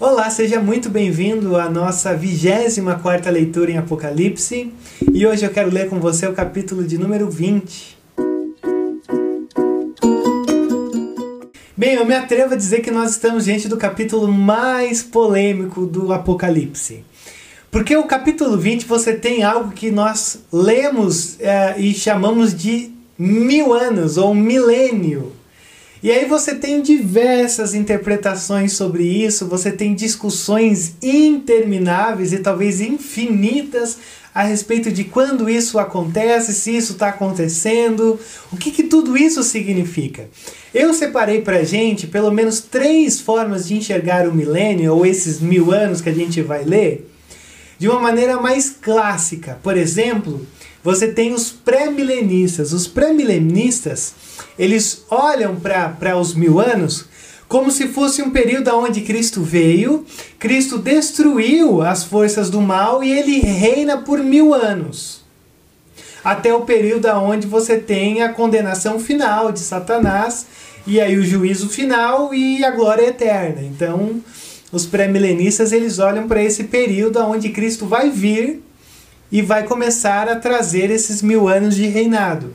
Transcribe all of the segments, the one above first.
Olá, seja muito bem-vindo à nossa 24 leitura em Apocalipse e hoje eu quero ler com você o capítulo de número 20. Bem, eu me atrevo a dizer que nós estamos diante do capítulo mais polêmico do Apocalipse. Porque o capítulo 20 você tem algo que nós lemos é, e chamamos de mil anos ou milênio. E aí você tem diversas interpretações sobre isso, você tem discussões intermináveis e talvez infinitas a respeito de quando isso acontece, se isso está acontecendo, o que, que tudo isso significa. Eu separei para gente pelo menos três formas de enxergar o milênio, ou esses mil anos que a gente vai ler, de uma maneira mais clássica. Por exemplo, você tem os pré-milenistas. Os pré-milenistas, eles olham para os mil anos como se fosse um período onde Cristo veio, Cristo destruiu as forças do mal e ele reina por mil anos. Até o período onde você tem a condenação final de Satanás, e aí o juízo final e a glória eterna. Então, os pré-milenistas eles olham para esse período onde Cristo vai vir e vai começar a trazer esses mil anos de reinado.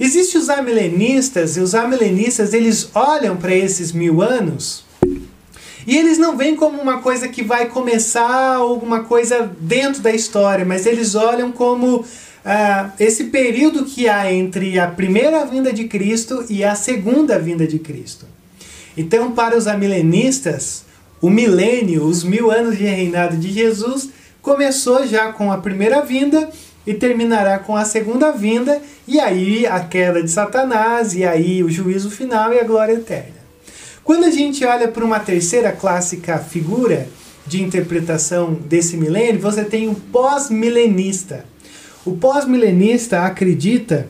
Existem os amilenistas, e os amilenistas eles olham para esses mil anos e eles não veem como uma coisa que vai começar alguma coisa dentro da história, mas eles olham como ah, esse período que há entre a primeira vinda de Cristo e a segunda vinda de Cristo. Então, para os amilenistas, o milênio, os mil anos de reinado de Jesus, começou já com a primeira vinda e terminará com a segunda vinda, e aí a queda de Satanás, e aí o juízo final e a glória eterna. Quando a gente olha para uma terceira clássica figura de interpretação desse milênio, você tem o pós-milenista. O pós-milenista acredita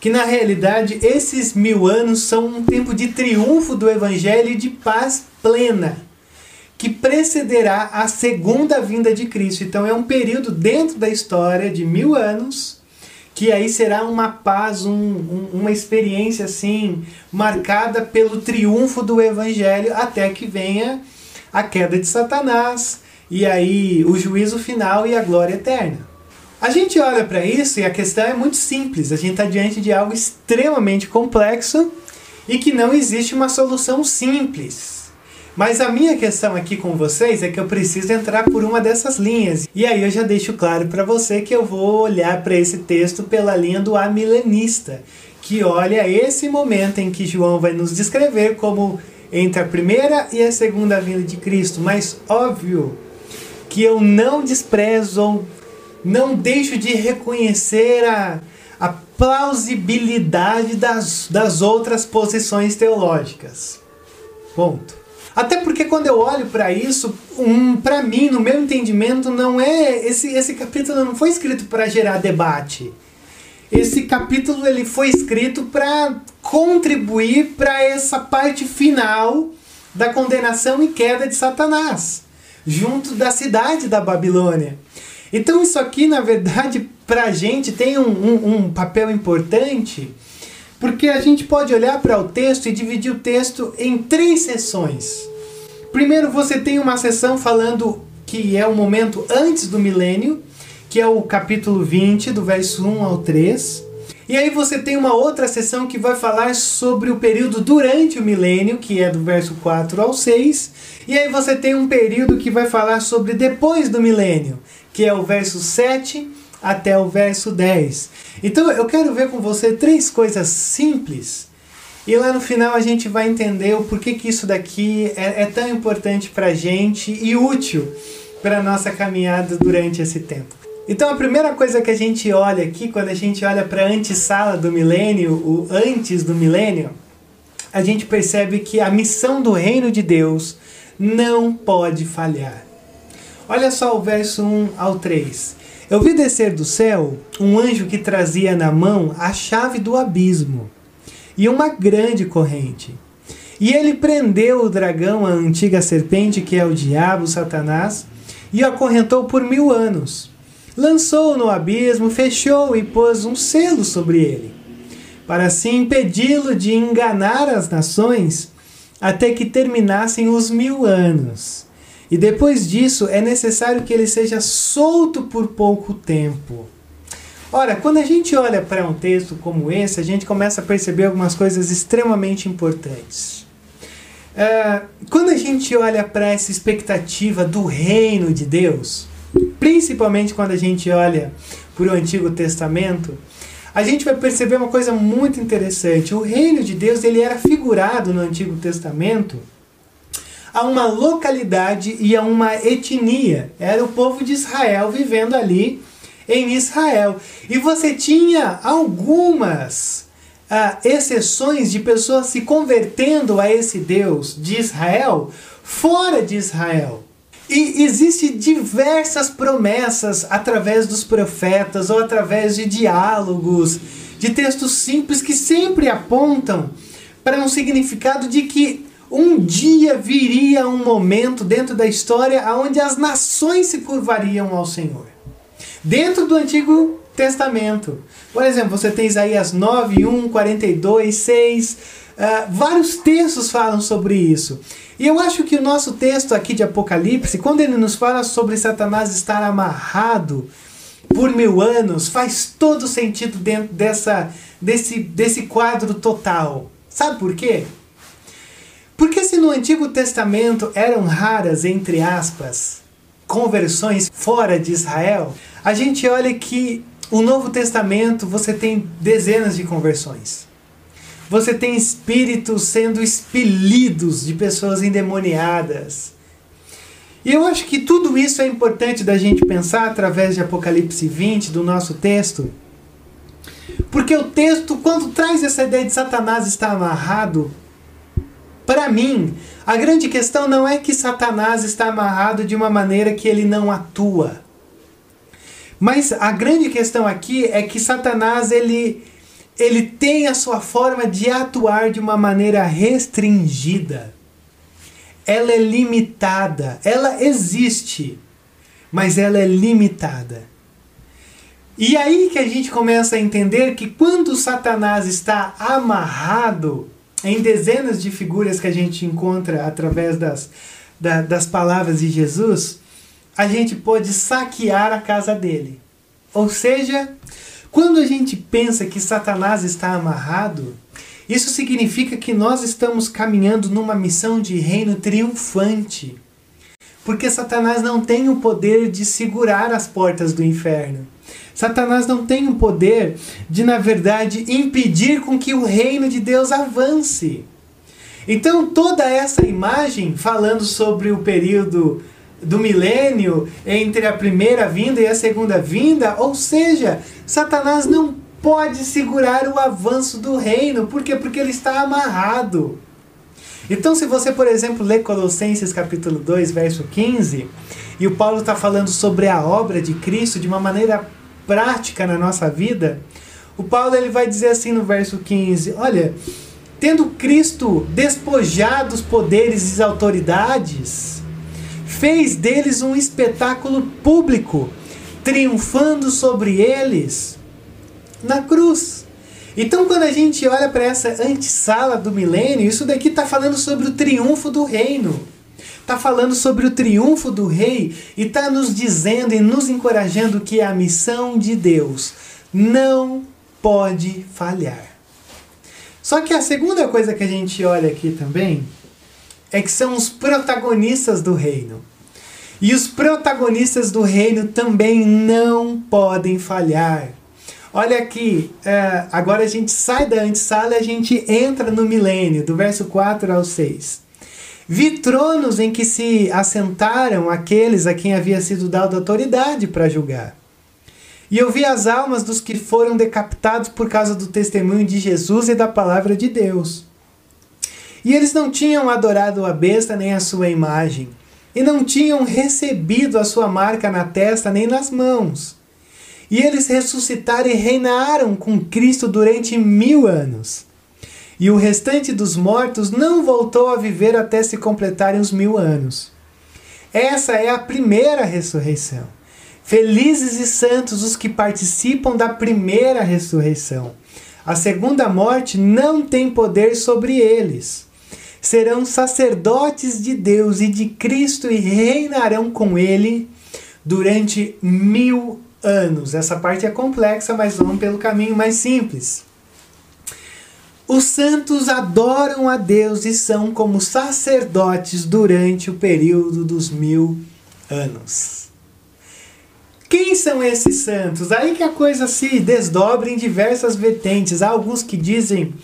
que na realidade esses mil anos são um tempo de triunfo do evangelho e de paz plena que precederá a segunda vinda de Cristo. Então é um período dentro da história de mil anos que aí será uma paz, um, um, uma experiência assim marcada pelo triunfo do Evangelho até que venha a queda de Satanás e aí o juízo final e a glória eterna. A gente olha para isso e a questão é muito simples. A gente está diante de algo extremamente complexo e que não existe uma solução simples. Mas a minha questão aqui com vocês é que eu preciso entrar por uma dessas linhas. E aí eu já deixo claro para você que eu vou olhar para esse texto pela linha do amilenista, que olha esse momento em que João vai nos descrever como entre a primeira e a segunda vinda de Cristo. Mas óbvio que eu não desprezo, não deixo de reconhecer a, a plausibilidade das, das outras posições teológicas. Ponto. Até porque quando eu olho para isso, um, para mim, no meu entendimento, não é esse esse capítulo não foi escrito para gerar debate. Esse capítulo ele foi escrito para contribuir para essa parte final da condenação e queda de Satanás, junto da cidade da Babilônia. Então isso aqui, na verdade, para a gente tem um, um, um papel importante, porque a gente pode olhar para o texto e dividir o texto em três sessões. Primeiro, você tem uma sessão falando que é o momento antes do milênio, que é o capítulo 20, do verso 1 ao 3. E aí você tem uma outra sessão que vai falar sobre o período durante o milênio, que é do verso 4 ao 6. E aí você tem um período que vai falar sobre depois do milênio, que é o verso 7 até o verso 10. Então eu quero ver com você três coisas simples e lá no final a gente vai entender o porquê que isso daqui é, é tão importante para gente e útil para nossa caminhada durante esse tempo. Então a primeira coisa que a gente olha aqui, quando a gente olha para a antessala do milênio, o antes do milênio, a gente percebe que a missão do reino de Deus não pode falhar. Olha só o verso 1 ao 3. Eu vi descer do céu um anjo que trazia na mão a chave do abismo e uma grande corrente. E ele prendeu o dragão, a antiga serpente, que é o diabo, Satanás, e o acorrentou por mil anos. Lançou-o no abismo, fechou e pôs um selo sobre ele, para assim impedi-lo de enganar as nações até que terminassem os mil anos. E depois disso é necessário que ele seja solto por pouco tempo. Ora, quando a gente olha para um texto como esse, a gente começa a perceber algumas coisas extremamente importantes. Uh, quando a gente olha para essa expectativa do reino de Deus, principalmente quando a gente olha para o Antigo Testamento, a gente vai perceber uma coisa muito interessante. O reino de Deus ele era figurado no Antigo Testamento a uma localidade e a uma etnia. Era o povo de Israel vivendo ali em Israel. E você tinha algumas ah, exceções de pessoas se convertendo a esse Deus de Israel fora de Israel. E existem diversas promessas através dos profetas ou através de diálogos, de textos simples que sempre apontam para um significado de que um dia viria um momento dentro da história onde as nações se curvariam ao Senhor. Dentro do Antigo Testamento. Por exemplo, você tem Isaías 9, 1, 42, 6. Uh, vários textos falam sobre isso. E eu acho que o nosso texto aqui de Apocalipse, quando ele nos fala sobre Satanás estar amarrado por mil anos, faz todo sentido dentro dessa, desse, desse quadro total. Sabe por quê? Porque se no Antigo Testamento eram raras, entre aspas, conversões fora de Israel, a gente olha que o Novo Testamento você tem dezenas de conversões. Você tem espíritos sendo expelidos de pessoas endemoniadas. E eu acho que tudo isso é importante da gente pensar através de Apocalipse 20, do nosso texto. Porque o texto, quando traz essa ideia de Satanás estar amarrado, para mim, a grande questão não é que Satanás está amarrado de uma maneira que ele não atua. Mas a grande questão aqui é que Satanás ele, ele tem a sua forma de atuar de uma maneira restringida. Ela é limitada. Ela existe, mas ela é limitada. E aí que a gente começa a entender que quando Satanás está amarrado, em dezenas de figuras que a gente encontra através das, da, das palavras de Jesus, a gente pode saquear a casa dele. Ou seja, quando a gente pensa que Satanás está amarrado, isso significa que nós estamos caminhando numa missão de reino triunfante. Porque Satanás não tem o poder de segurar as portas do inferno. Satanás não tem o poder de, na verdade, impedir com que o reino de Deus avance. Então, toda essa imagem falando sobre o período do milênio entre a primeira vinda e a segunda vinda, ou seja, Satanás não pode segurar o avanço do reino, por quê? Porque ele está amarrado. Então, se você, por exemplo, lê Colossenses capítulo 2, verso 15, e o Paulo está falando sobre a obra de Cristo de uma maneira prática na nossa vida, o Paulo ele vai dizer assim no verso 15: Olha, tendo Cristo despojado os poderes e as autoridades, fez deles um espetáculo público, triunfando sobre eles na cruz. Então, quando a gente olha para essa antessala do milênio, isso daqui está falando sobre o triunfo do reino está falando sobre o triunfo do rei e está nos dizendo e nos encorajando que a missão de Deus não pode falhar. Só que a segunda coisa que a gente olha aqui também é que são os protagonistas do reino. E os protagonistas do reino também não podem falhar. Olha aqui, é, agora a gente sai da antessala e a gente entra no milênio, do verso 4 ao 6. Vi tronos em que se assentaram aqueles a quem havia sido dado autoridade para julgar. E eu vi as almas dos que foram decapitados por causa do testemunho de Jesus e da palavra de Deus. E eles não tinham adorado a besta nem a sua imagem, e não tinham recebido a sua marca na testa nem nas mãos. E eles ressuscitaram e reinaram com Cristo durante mil anos e o restante dos mortos não voltou a viver até se completarem os mil anos. Essa é a primeira ressurreição. Felizes e santos os que participam da primeira ressurreição. A segunda morte não tem poder sobre eles. serão sacerdotes de Deus e de Cristo e reinarão com ele durante mil anos. Essa parte é complexa, mas vamos pelo caminho mais simples. Os santos adoram a Deus e são como sacerdotes durante o período dos mil anos. Quem são esses santos? Aí que a coisa se desdobra em diversas vertentes. Há alguns que dizem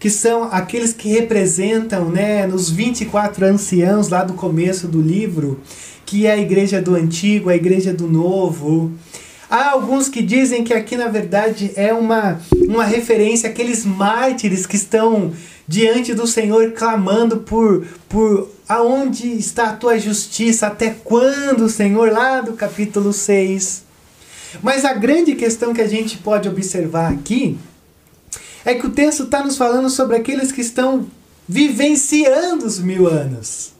que são aqueles que representam, né, nos 24 anciãos lá do começo do livro, que é a igreja do antigo, a igreja do novo. Há alguns que dizem que aqui na verdade é uma, uma referência àqueles mártires que estão diante do Senhor clamando por, por aonde está a tua justiça, até quando, Senhor, lá do capítulo 6. Mas a grande questão que a gente pode observar aqui é que o texto está nos falando sobre aqueles que estão vivenciando os mil anos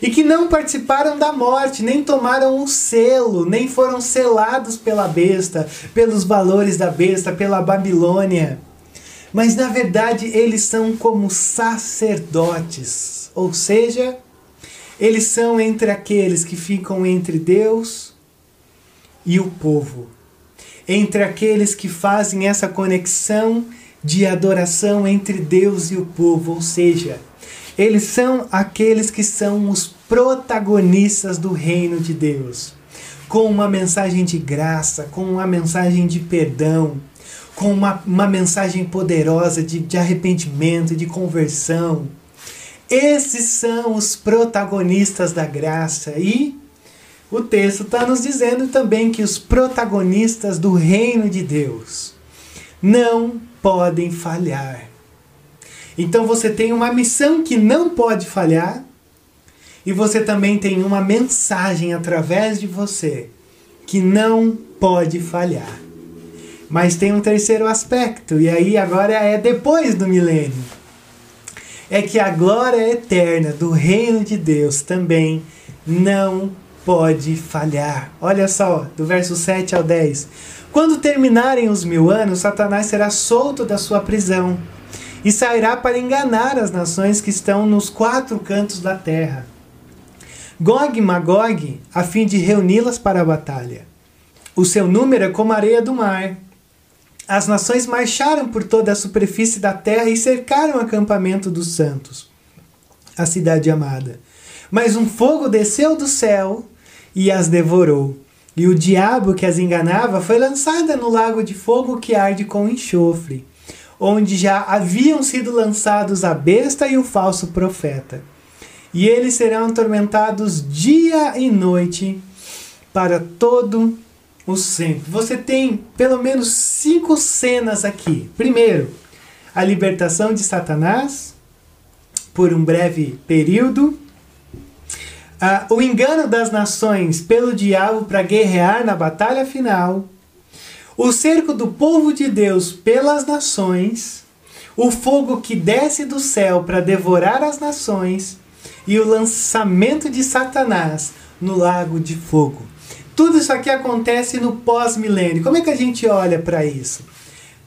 e que não participaram da morte, nem tomaram o selo, nem foram selados pela besta, pelos valores da besta, pela Babilônia. Mas na verdade eles são como sacerdotes, ou seja, eles são entre aqueles que ficam entre Deus e o povo, entre aqueles que fazem essa conexão de adoração entre Deus e o povo, ou seja, eles são aqueles que são os protagonistas do reino de Deus, com uma mensagem de graça, com uma mensagem de perdão, com uma, uma mensagem poderosa de, de arrependimento, de conversão. Esses são os protagonistas da graça e o texto está nos dizendo também que os protagonistas do reino de Deus não podem falhar. Então você tem uma missão que não pode falhar e você também tem uma mensagem através de você que não pode falhar. Mas tem um terceiro aspecto, e aí agora é depois do milênio. É que a glória eterna do reino de Deus também não pode falhar. Olha só, do verso 7 ao 10. Quando terminarem os mil anos, Satanás será solto da sua prisão e sairá para enganar as nações que estão nos quatro cantos da terra. Gog e Magog, a fim de reuni-las para a batalha. O seu número é como a areia do mar. As nações marcharam por toda a superfície da terra e cercaram o acampamento dos santos, a cidade amada. Mas um fogo desceu do céu e as devorou. E o diabo que as enganava foi lançada no lago de fogo que arde com enxofre, onde já haviam sido lançados a besta e o falso profeta. E eles serão atormentados dia e noite para todo o sempre. Você tem pelo menos cinco cenas aqui. Primeiro, a libertação de Satanás por um breve período ah, o engano das nações pelo diabo para guerrear na batalha final, o cerco do povo de Deus pelas nações, o fogo que desce do céu para devorar as nações e o lançamento de Satanás no lago de fogo. Tudo isso aqui acontece no pós-milênio. Como é que a gente olha para isso?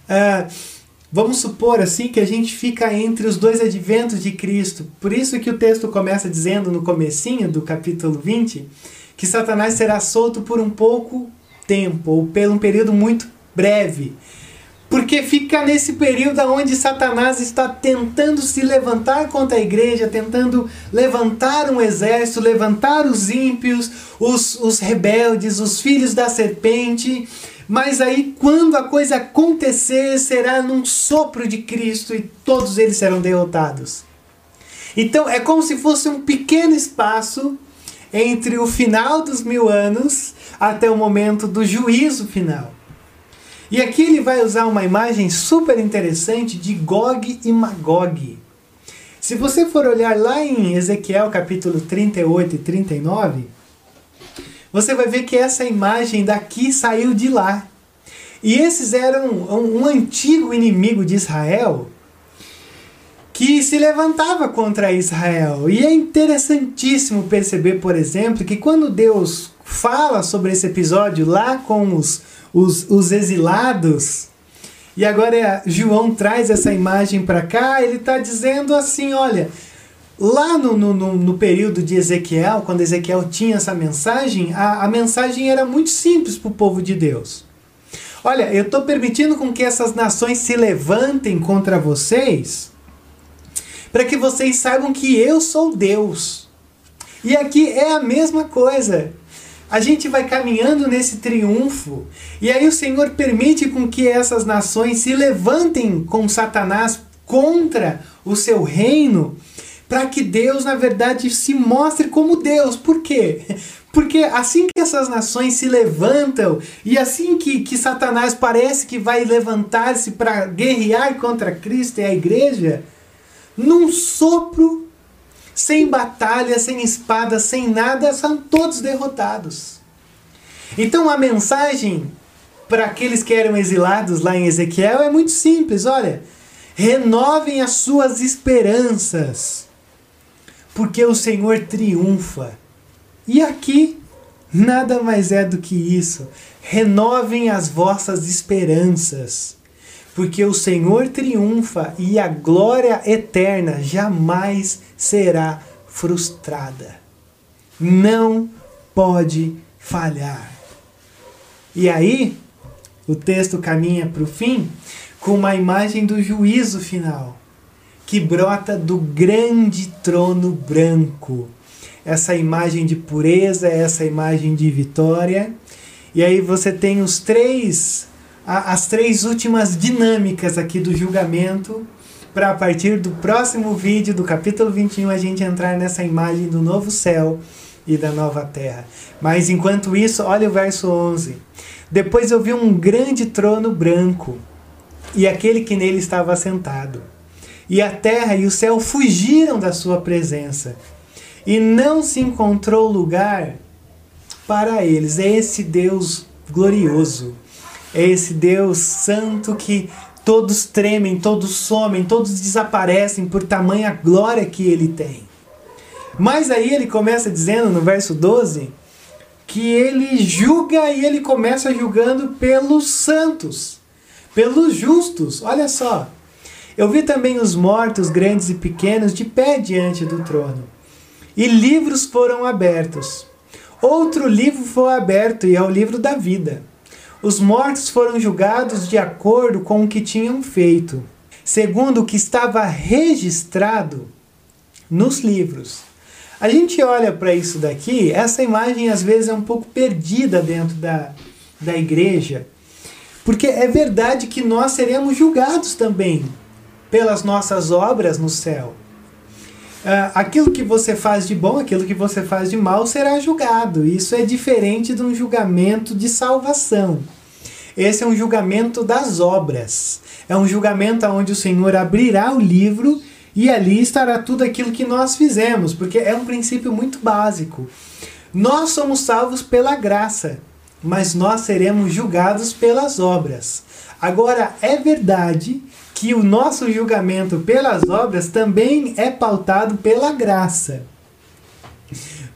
Uh, Vamos supor assim que a gente fica entre os dois adventos de Cristo. Por isso que o texto começa dizendo no comecinho do capítulo 20 que Satanás será solto por um pouco tempo ou por um período muito breve. Porque fica nesse período onde Satanás está tentando se levantar contra a igreja, tentando levantar um exército, levantar os ímpios, os, os rebeldes, os filhos da serpente mas aí, quando a coisa acontecer, será num sopro de Cristo e todos eles serão derrotados. Então, é como se fosse um pequeno espaço entre o final dos mil anos até o momento do juízo final. E aqui ele vai usar uma imagem super interessante de Gog e Magog. Se você for olhar lá em Ezequiel capítulo 38 e 39, você vai ver que essa imagem daqui saiu de lá. E esses eram um, um antigo inimigo de Israel que se levantava contra Israel. E é interessantíssimo perceber, por exemplo, que quando Deus fala sobre esse episódio lá com os, os, os exilados, e agora João traz essa imagem para cá, ele está dizendo assim: olha, Lá no, no, no, período de Ezequiel, quando Ezequiel tinha essa mensagem, a, a mensagem era muito simples para o povo de Deus. Olha, eu estou permitindo com que essas nações se levantem contra vocês, para que vocês saibam que eu sou Deus. E aqui é a mesma coisa. A gente vai caminhando nesse triunfo, e aí o Senhor permite com que essas nações se levantem com Satanás contra o seu reino, para que Deus, na verdade, se mostre como Deus. Por quê? Porque assim que essas nações se levantam e assim que, que Satanás parece que vai levantar-se para guerrear contra Cristo e a igreja, num sopro, sem batalha, sem espada, sem nada, são todos derrotados. Então a mensagem para aqueles que eram exilados lá em Ezequiel é muito simples: olha, renovem as suas esperanças porque o Senhor triunfa. E aqui, nada mais é do que isso. Renovem as vossas esperanças, porque o Senhor triunfa e a glória eterna jamais será frustrada. Não pode falhar. E aí, o texto caminha para o fim com uma imagem do juízo final que brota do grande trono branco. Essa imagem de pureza, essa imagem de vitória. E aí você tem os três as três últimas dinâmicas aqui do julgamento para a partir do próximo vídeo do capítulo 21 a gente entrar nessa imagem do novo céu e da nova terra. Mas enquanto isso, olha o verso 11. Depois eu vi um grande trono branco e aquele que nele estava sentado e a terra e o céu fugiram da sua presença, e não se encontrou lugar para eles. É esse Deus glorioso, é esse Deus santo que todos tremem, todos somem, todos desaparecem por tamanha glória que ele tem. Mas aí ele começa dizendo no verso 12 que ele julga e ele começa julgando pelos santos, pelos justos. Olha só, eu vi também os mortos, grandes e pequenos, de pé diante do trono. E livros foram abertos. Outro livro foi aberto, e é o livro da vida. Os mortos foram julgados de acordo com o que tinham feito, segundo o que estava registrado nos livros. A gente olha para isso daqui, essa imagem às vezes é um pouco perdida dentro da, da igreja, porque é verdade que nós seremos julgados também pelas nossas obras no céu. Uh, aquilo que você faz de bom, aquilo que você faz de mal será julgado. Isso é diferente de um julgamento de salvação. Esse é um julgamento das obras. É um julgamento onde o Senhor abrirá o livro e ali estará tudo aquilo que nós fizemos, porque é um princípio muito básico. Nós somos salvos pela graça, mas nós seremos julgados pelas obras. Agora, é verdade que o nosso julgamento pelas obras também é pautado pela graça.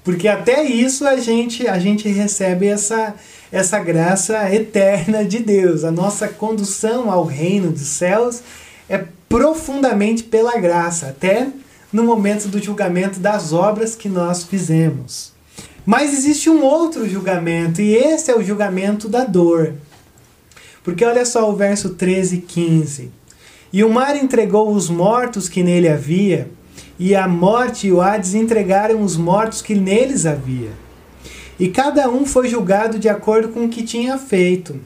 Porque até isso a gente, a gente recebe essa, essa graça eterna de Deus. A nossa condução ao reino dos céus é profundamente pela graça, até no momento do julgamento das obras que nós fizemos. Mas existe um outro julgamento, e esse é o julgamento da dor. Porque olha só o verso 13 e 15. E o mar entregou os mortos que nele havia, e a morte e o Hades entregaram os mortos que neles havia. E cada um foi julgado de acordo com o que tinha feito.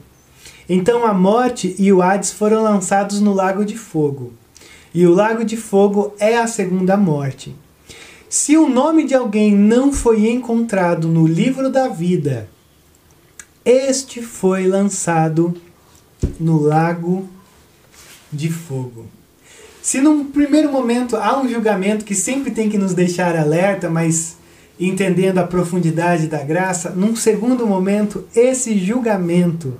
Então a morte e o Hades foram lançados no lago de fogo. E o lago de fogo é a segunda morte. Se o nome de alguém não foi encontrado no livro da vida, este foi lançado no lago de fogo. Se num primeiro momento há um julgamento que sempre tem que nos deixar alerta, mas entendendo a profundidade da graça, num segundo momento, esse julgamento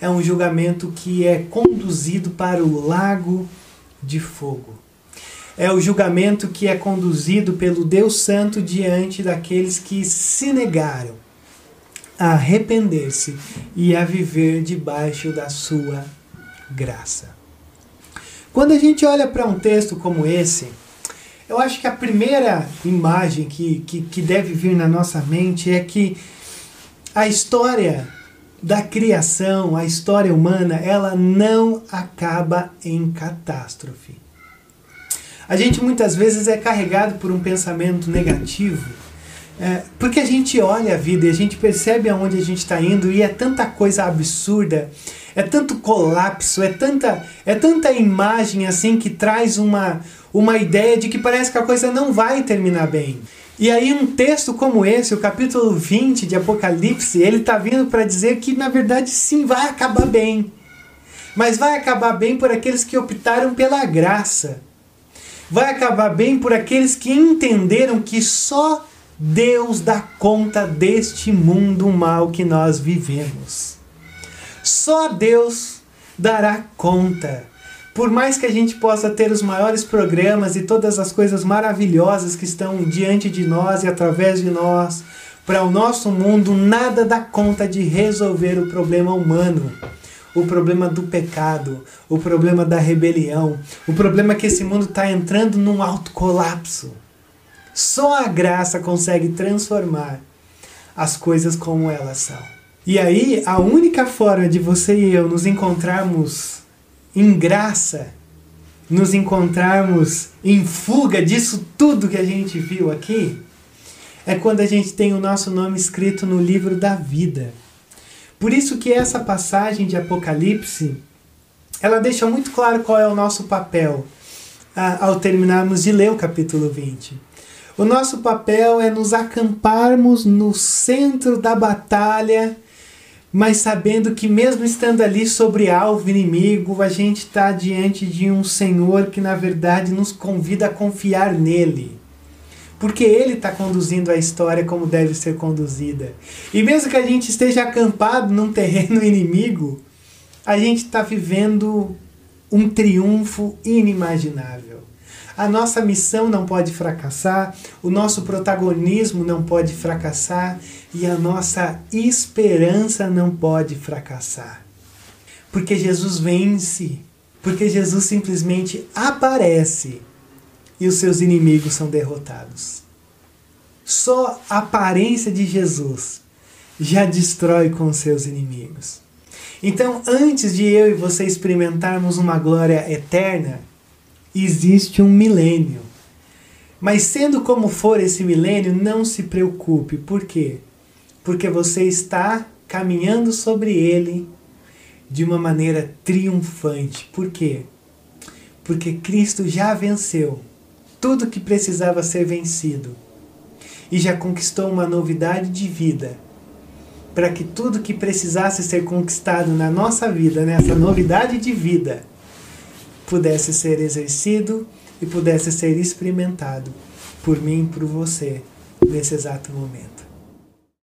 é um julgamento que é conduzido para o lago de fogo. É o julgamento que é conduzido pelo Deus Santo diante daqueles que se negaram a arrepender-se e a viver debaixo da sua graça. Quando a gente olha para um texto como esse, Eu acho que a primeira imagem que, que, que deve vir na nossa mente é que a história da criação, a história humana, ela não acaba em catástrofe. A gente muitas vezes é carregado por um pensamento negativo, é, porque a gente olha a vida e a gente percebe aonde a gente está indo e é tanta coisa absurda, é tanto colapso, é tanta, é tanta imagem assim que traz uma, uma ideia de que parece que a coisa não vai terminar bem. E aí um texto como esse, o capítulo 20 de Apocalipse, ele está vindo para dizer que na verdade sim vai acabar bem. Mas vai acabar bem por aqueles que optaram pela graça vai acabar bem por aqueles que entenderam que só Deus dá conta deste mundo mal que nós vivemos. Só Deus dará conta. Por mais que a gente possa ter os maiores programas e todas as coisas maravilhosas que estão diante de nós e através de nós, para o nosso mundo, nada dá conta de resolver o problema humano o problema do pecado, o problema da rebelião, o problema que esse mundo está entrando num alto colapso. Só a graça consegue transformar as coisas como elas são. E aí, a única forma de você e eu nos encontrarmos em graça, nos encontrarmos em fuga disso tudo que a gente viu aqui, é quando a gente tem o nosso nome escrito no livro da vida. Por isso que essa passagem de Apocalipse, ela deixa muito claro qual é o nosso papel ao terminarmos de ler o capítulo 20. O nosso papel é nos acamparmos no centro da batalha, mas sabendo que mesmo estando ali sobre alvo inimigo, a gente está diante de um Senhor que na verdade nos convida a confiar nele porque ele está conduzindo a história como deve ser conduzida. E mesmo que a gente esteja acampado num terreno inimigo, a gente está vivendo um triunfo inimaginável. A nossa missão não pode fracassar, o nosso protagonismo não pode fracassar e a nossa esperança não pode fracassar. Porque Jesus vence, porque Jesus simplesmente aparece e os seus inimigos são derrotados. Só a aparência de Jesus já destrói com os seus inimigos. Então, antes de eu e você experimentarmos uma glória eterna, existe um milênio. Mas sendo como for esse milênio, não se preocupe. Por quê? Porque você está caminhando sobre ele de uma maneira triunfante. Por quê? Porque Cristo já venceu tudo que precisava ser vencido e já conquistou uma novidade de vida para que tudo que precisasse ser conquistado na nossa vida, nessa novidade de vida, pudesse ser exercido e pudesse ser experimentado por mim e por você nesse exato momento.